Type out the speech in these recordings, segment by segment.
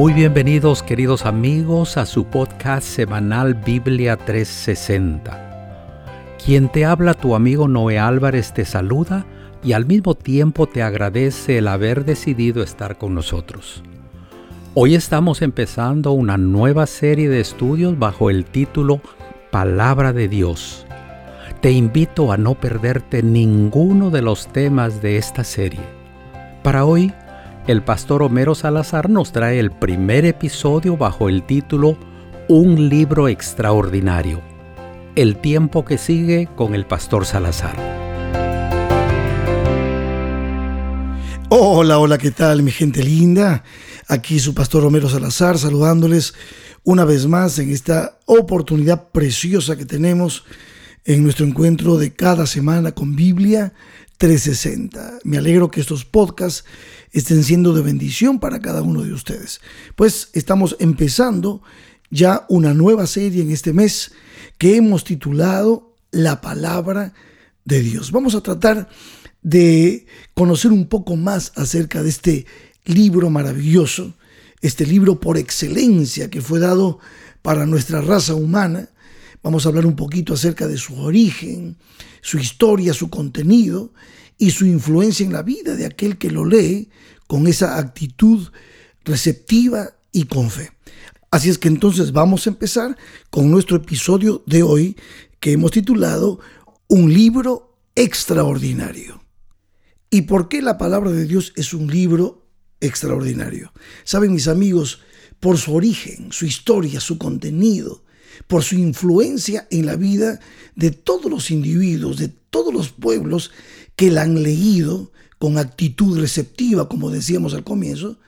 Muy bienvenidos queridos amigos a su podcast semanal Biblia 360. Quien te habla tu amigo Noé Álvarez te saluda y al mismo tiempo te agradece el haber decidido estar con nosotros. Hoy estamos empezando una nueva serie de estudios bajo el título Palabra de Dios. Te invito a no perderte ninguno de los temas de esta serie. Para hoy, el pastor Homero Salazar nos trae el primer episodio bajo el título Un libro extraordinario. El tiempo que sigue con el pastor Salazar. Hola, hola, ¿qué tal mi gente linda? Aquí su pastor Homero Salazar saludándoles una vez más en esta oportunidad preciosa que tenemos en nuestro encuentro de cada semana con Biblia 360. Me alegro que estos podcasts estén siendo de bendición para cada uno de ustedes. Pues estamos empezando ya una nueva serie en este mes que hemos titulado La palabra de Dios. Vamos a tratar de conocer un poco más acerca de este libro maravilloso, este libro por excelencia que fue dado para nuestra raza humana. Vamos a hablar un poquito acerca de su origen, su historia, su contenido y su influencia en la vida de aquel que lo lee con esa actitud receptiva y con fe. Así es que entonces vamos a empezar con nuestro episodio de hoy que hemos titulado Un libro extraordinario. ¿Y por qué la palabra de Dios es un libro extraordinario? Saben mis amigos, por su origen, su historia, su contenido, por su influencia en la vida de todos los individuos, de todos los pueblos que la han leído con actitud receptiva, como decíamos al comienzo,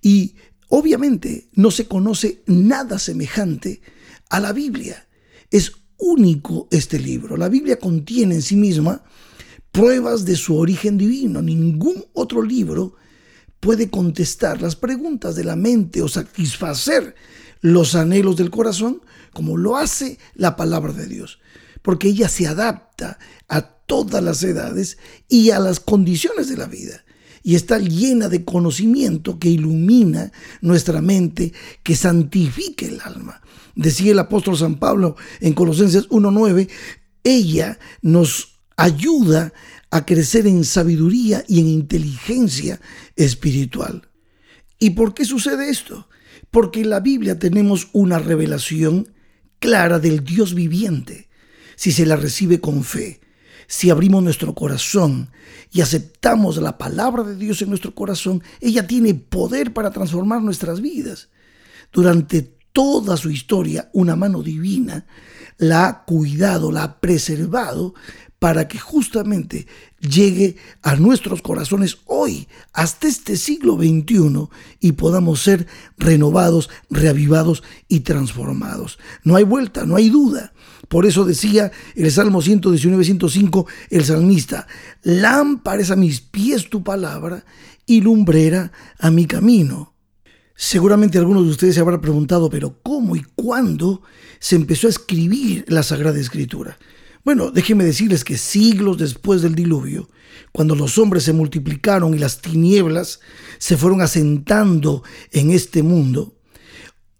y obviamente no se conoce nada semejante a la Biblia. Es único este libro. La Biblia contiene en sí misma pruebas de su origen divino. Ningún otro libro puede contestar las preguntas de la mente o satisfacer los anhelos del corazón como lo hace la palabra de Dios, porque ella se adapta a todas las edades y a las condiciones de la vida. Y está llena de conocimiento que ilumina nuestra mente, que santifica el alma. Decía el apóstol San Pablo en Colosenses 1.9, ella nos ayuda a crecer en sabiduría y en inteligencia espiritual. ¿Y por qué sucede esto? Porque en la Biblia tenemos una revelación clara del Dios viviente, si se la recibe con fe, si abrimos nuestro corazón y aceptamos la palabra de Dios en nuestro corazón, ella tiene poder para transformar nuestras vidas. Durante toda su historia, una mano divina la ha cuidado, la ha preservado para que justamente llegue a nuestros corazones hoy, hasta este siglo XXI, y podamos ser renovados, reavivados y transformados. No hay vuelta, no hay duda. Por eso decía el Salmo 119, 105, el salmista, lámpara a mis pies tu palabra y lumbrera a mi camino. Seguramente algunos de ustedes se habrán preguntado, pero ¿cómo y cuándo se empezó a escribir la Sagrada Escritura? Bueno, déjenme decirles que siglos después del diluvio, cuando los hombres se multiplicaron y las tinieblas se fueron asentando en este mundo,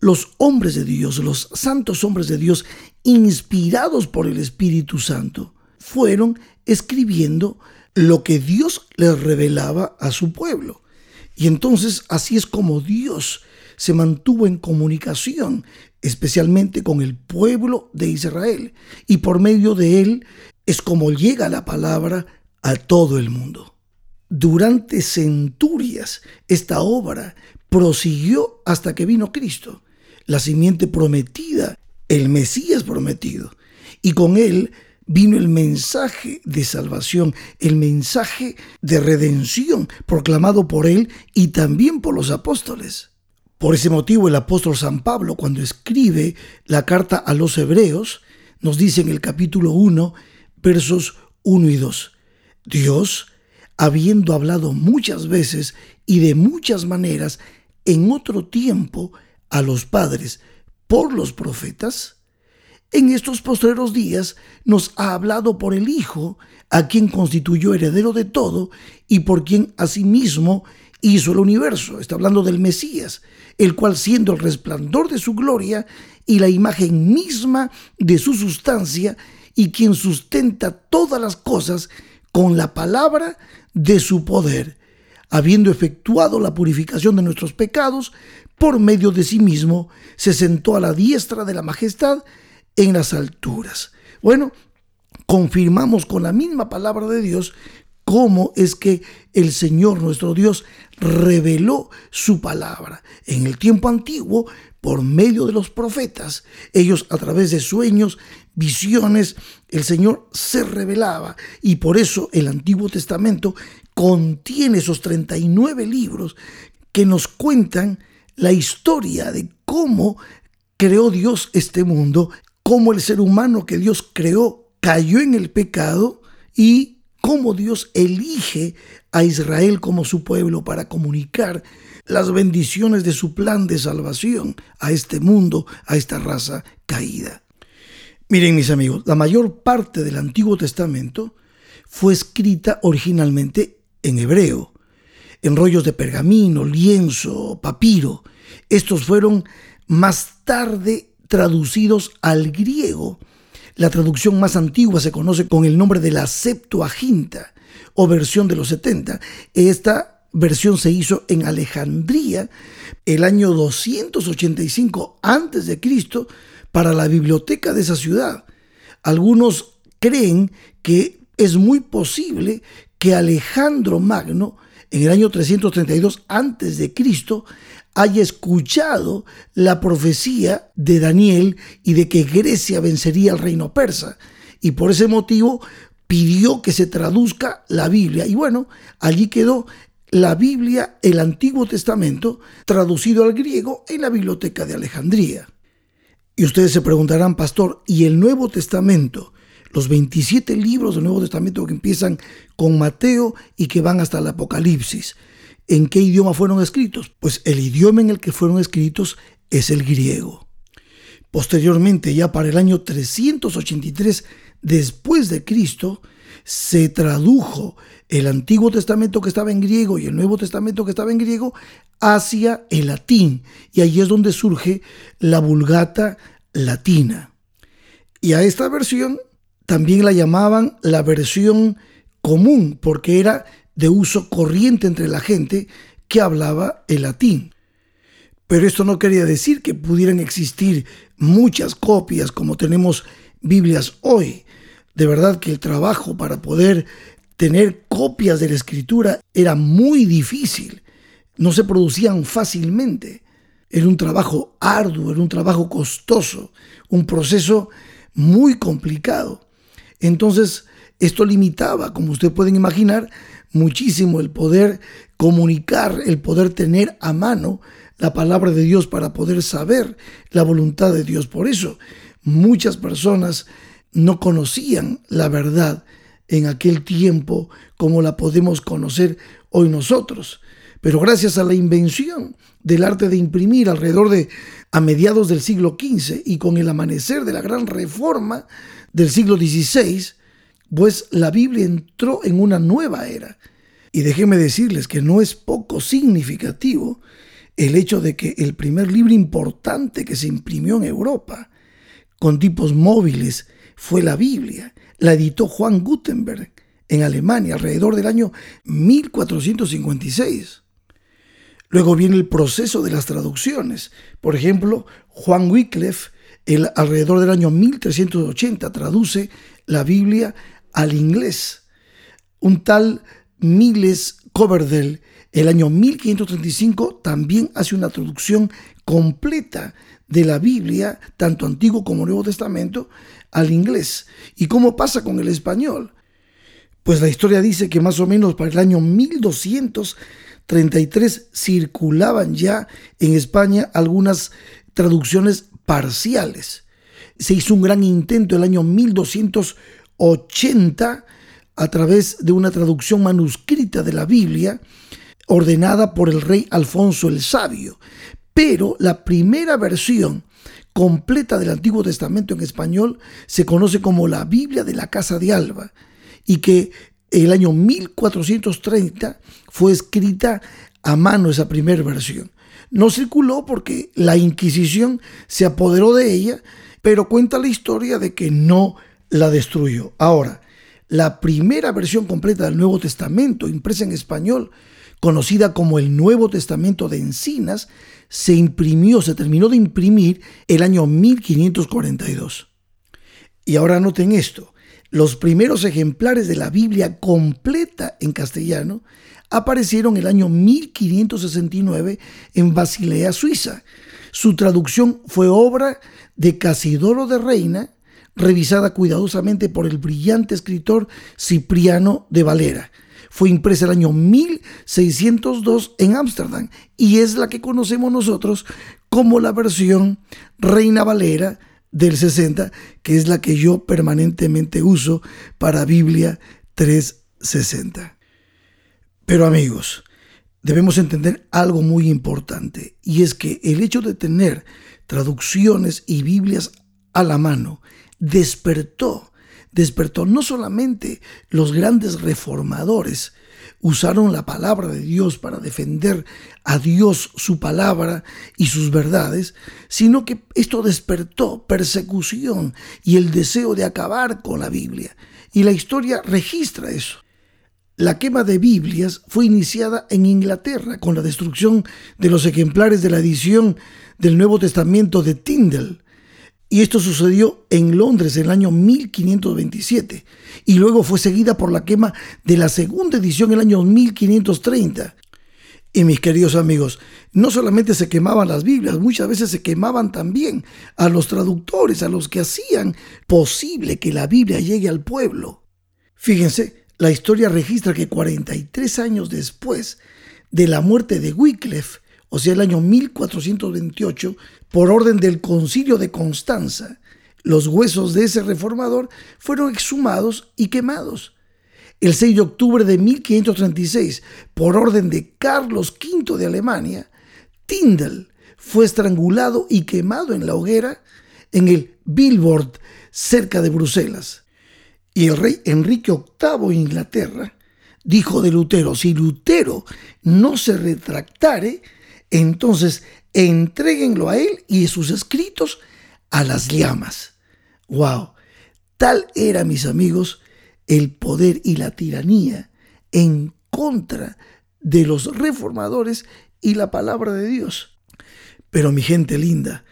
los hombres de Dios, los santos hombres de Dios, inspirados por el Espíritu Santo, fueron escribiendo lo que Dios les revelaba a su pueblo. Y entonces así es como Dios se mantuvo en comunicación, especialmente con el pueblo de Israel, y por medio de él es como llega la palabra a todo el mundo. Durante centurias esta obra prosiguió hasta que vino Cristo, la simiente prometida, el Mesías prometido, y con él vino el mensaje de salvación, el mensaje de redención proclamado por él y también por los apóstoles. Por ese motivo el apóstol San Pablo, cuando escribe la carta a los hebreos, nos dice en el capítulo 1, versos 1 y 2, Dios, habiendo hablado muchas veces y de muchas maneras en otro tiempo a los padres por los profetas, en estos postreros días nos ha hablado por el Hijo, a quien constituyó heredero de todo y por quien asimismo hizo el universo, está hablando del Mesías, el cual siendo el resplandor de su gloria y la imagen misma de su sustancia, y quien sustenta todas las cosas con la palabra de su poder, habiendo efectuado la purificación de nuestros pecados, por medio de sí mismo, se sentó a la diestra de la majestad en las alturas. Bueno, confirmamos con la misma palabra de Dios cómo es que el Señor nuestro Dios reveló su palabra. En el tiempo antiguo, por medio de los profetas, ellos a través de sueños, visiones, el Señor se revelaba. Y por eso el Antiguo Testamento contiene esos 39 libros que nos cuentan la historia de cómo creó Dios este mundo, cómo el ser humano que Dios creó cayó en el pecado y cómo Dios elige a Israel como su pueblo para comunicar las bendiciones de su plan de salvación a este mundo, a esta raza caída. Miren mis amigos, la mayor parte del Antiguo Testamento fue escrita originalmente en hebreo, en rollos de pergamino, lienzo, papiro. Estos fueron más tarde traducidos al griego la traducción más antigua se conoce con el nombre de la Septuaginta o versión de los 70. Esta versión se hizo en Alejandría el año 285 a.C. para la biblioteca de esa ciudad. Algunos creen que es muy posible que Alejandro Magno en el año 332 a.C haya escuchado la profecía de Daniel y de que Grecia vencería al reino persa. Y por ese motivo pidió que se traduzca la Biblia. Y bueno, allí quedó la Biblia, el Antiguo Testamento, traducido al griego en la biblioteca de Alejandría. Y ustedes se preguntarán, pastor, ¿y el Nuevo Testamento? Los 27 libros del Nuevo Testamento que empiezan con Mateo y que van hasta el Apocalipsis. ¿En qué idioma fueron escritos? Pues el idioma en el que fueron escritos es el griego. Posteriormente, ya para el año 383 después de Cristo, se tradujo el Antiguo Testamento que estaba en griego y el Nuevo Testamento que estaba en griego hacia el latín. Y ahí es donde surge la Vulgata latina. Y a esta versión también la llamaban la versión común, porque era de uso corriente entre la gente que hablaba el latín. Pero esto no quería decir que pudieran existir muchas copias como tenemos Biblias hoy. De verdad que el trabajo para poder tener copias de la escritura era muy difícil. No se producían fácilmente. Era un trabajo arduo, era un trabajo costoso, un proceso muy complicado. Entonces, esto limitaba, como ustedes pueden imaginar, muchísimo el poder comunicar, el poder tener a mano la palabra de Dios para poder saber la voluntad de Dios. Por eso muchas personas no conocían la verdad en aquel tiempo como la podemos conocer hoy nosotros. Pero gracias a la invención del arte de imprimir alrededor de a mediados del siglo XV y con el amanecer de la gran reforma del siglo XVI, pues la Biblia entró en una nueva era. Y déjenme decirles que no es poco significativo el hecho de que el primer libro importante que se imprimió en Europa con tipos móviles fue la Biblia. La editó Juan Gutenberg en Alemania alrededor del año 1456. Luego viene el proceso de las traducciones. Por ejemplo, Juan Wycliffe, alrededor del año 1380, traduce la Biblia al inglés. Un tal Miles Coverdale, el año 1535, también hace una traducción completa de la Biblia, tanto Antiguo como Nuevo Testamento, al inglés. ¿Y cómo pasa con el español? Pues la historia dice que más o menos para el año 1233 circulaban ya en España algunas traducciones parciales. Se hizo un gran intento el año 1280 a través de una traducción manuscrita de la Biblia ordenada por el rey Alfonso el Sabio. Pero la primera versión completa del Antiguo Testamento en español se conoce como la Biblia de la Casa de Alba y que el año 1430 fue escrita a mano esa primera versión. No circuló porque la Inquisición se apoderó de ella, pero cuenta la historia de que no la destruyó. Ahora, la primera versión completa del Nuevo Testamento, impresa en español, conocida como el Nuevo Testamento de Encinas, se imprimió, se terminó de imprimir el año 1542. Y ahora noten esto, los primeros ejemplares de la Biblia completa en castellano aparecieron el año 1569 en Basilea, Suiza. Su traducción fue obra de Casidoro de Reina, revisada cuidadosamente por el brillante escritor Cipriano de Valera. Fue impresa el año 1602 en Ámsterdam y es la que conocemos nosotros como la versión Reina Valera del 60, que es la que yo permanentemente uso para Biblia 360. Pero amigos, debemos entender algo muy importante y es que el hecho de tener traducciones y Biblias a la mano despertó, despertó no solamente los grandes reformadores, usaron la palabra de Dios para defender a Dios su palabra y sus verdades, sino que esto despertó persecución y el deseo de acabar con la Biblia. Y la historia registra eso. La quema de Biblias fue iniciada en Inglaterra con la destrucción de los ejemplares de la edición del Nuevo Testamento de Tyndale. Y esto sucedió en Londres en el año 1527 y luego fue seguida por la quema de la segunda edición en el año 1530. Y mis queridos amigos, no solamente se quemaban las Biblias, muchas veces se quemaban también a los traductores, a los que hacían posible que la Biblia llegue al pueblo. Fíjense, la historia registra que 43 años después de la muerte de Wycliffe, o sea, el año 1428, por orden del concilio de Constanza, los huesos de ese reformador fueron exhumados y quemados. El 6 de octubre de 1536, por orden de Carlos V de Alemania, Tyndall fue estrangulado y quemado en la hoguera en el Billboard, cerca de Bruselas. Y el rey Enrique VIII de Inglaterra dijo de Lutero, si Lutero no se retractare, entonces entréguenlo a él y sus escritos a las llamas. ¡Wow! Tal era, mis amigos, el poder y la tiranía en contra de los reformadores y la palabra de Dios. Pero mi gente linda,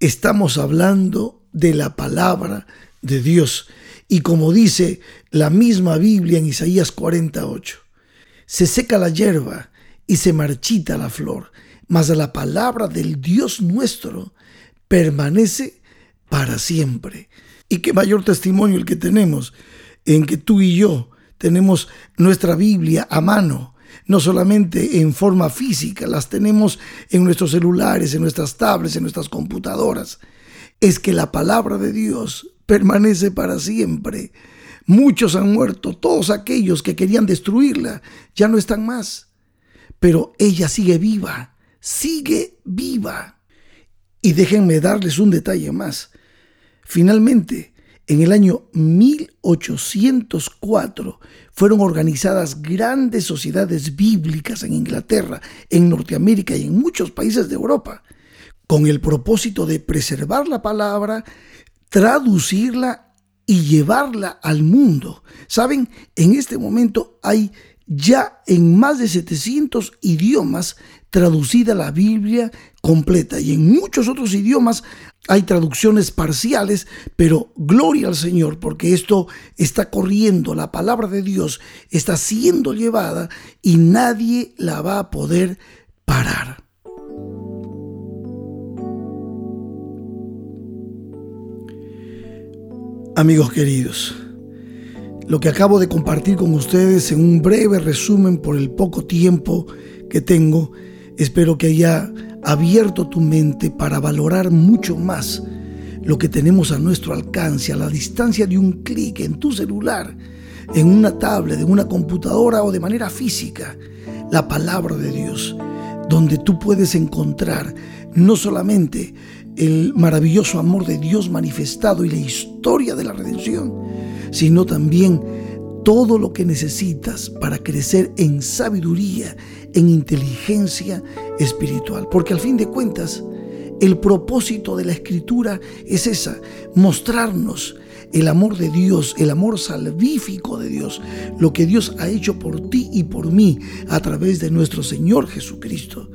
estamos hablando de la palabra de Dios y como dice la misma Biblia en Isaías 48, se seca la hierba y se marchita la flor, mas la palabra del Dios nuestro permanece para siempre. Y qué mayor testimonio el que tenemos en que tú y yo tenemos nuestra Biblia a mano, no solamente en forma física, las tenemos en nuestros celulares, en nuestras tablets, en nuestras computadoras. Es que la palabra de Dios permanece para siempre. Muchos han muerto, todos aquellos que querían destruirla ya no están más. Pero ella sigue viva, sigue viva. Y déjenme darles un detalle más. Finalmente, en el año 1804 fueron organizadas grandes sociedades bíblicas en Inglaterra, en Norteamérica y en muchos países de Europa, con el propósito de preservar la palabra, traducirla y llevarla al mundo. Saben, en este momento hay ya en más de 700 idiomas traducida la Biblia completa y en muchos otros idiomas hay traducciones parciales, pero gloria al Señor porque esto está corriendo, la palabra de Dios está siendo llevada y nadie la va a poder parar. Amigos queridos, lo que acabo de compartir con ustedes en un breve resumen por el poco tiempo que tengo, espero que haya abierto tu mente para valorar mucho más lo que tenemos a nuestro alcance, a la distancia de un clic en tu celular, en una tablet, en una computadora o de manera física, la palabra de Dios, donde tú puedes encontrar no solamente el maravilloso amor de Dios manifestado y la historia de la redención, sino también todo lo que necesitas para crecer en sabiduría, en inteligencia espiritual. Porque al fin de cuentas, el propósito de la escritura es esa, mostrarnos el amor de Dios, el amor salvífico de Dios, lo que Dios ha hecho por ti y por mí a través de nuestro Señor Jesucristo.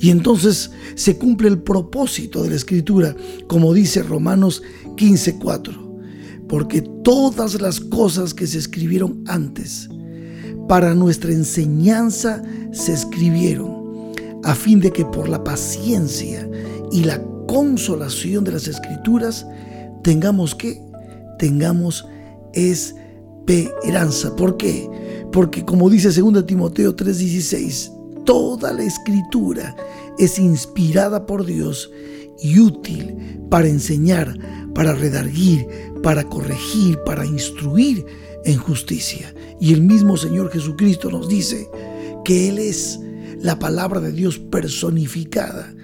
Y entonces se cumple el propósito de la escritura, como dice Romanos 15:4 porque todas las cosas que se escribieron antes para nuestra enseñanza se escribieron, a fin de que por la paciencia y la consolación de las escrituras tengamos que tengamos esperanza. ¿Por qué? Porque como dice 2 Timoteo 3:16, toda la escritura es inspirada por Dios y útil para enseñar, para redarguir, para corregir, para instruir en justicia. Y el mismo Señor Jesucristo nos dice que Él es la palabra de Dios personificada.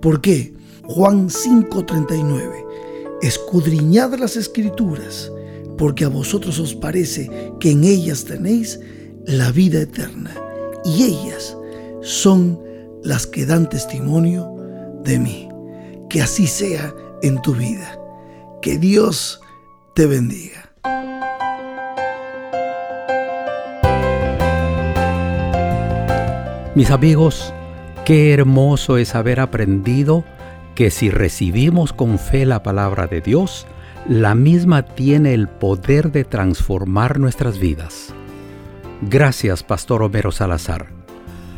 ¿Por qué? Juan 5:39. Escudriñad las escrituras, porque a vosotros os parece que en ellas tenéis la vida eterna, y ellas son las que dan testimonio de mí. Que así sea en tu vida. Que Dios te bendiga. Mis amigos, qué hermoso es haber aprendido que si recibimos con fe la palabra de Dios, la misma tiene el poder de transformar nuestras vidas. Gracias, Pastor Homero Salazar.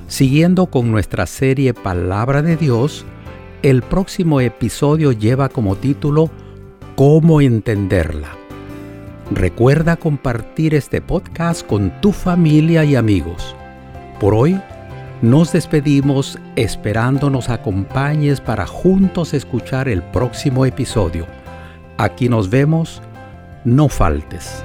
Siguiendo con nuestra serie Palabra de Dios, el próximo episodio lleva como título ¿Cómo entenderla? Recuerda compartir este podcast con tu familia y amigos. Por hoy, nos despedimos esperando nos acompañes para juntos escuchar el próximo episodio. Aquí nos vemos, no faltes.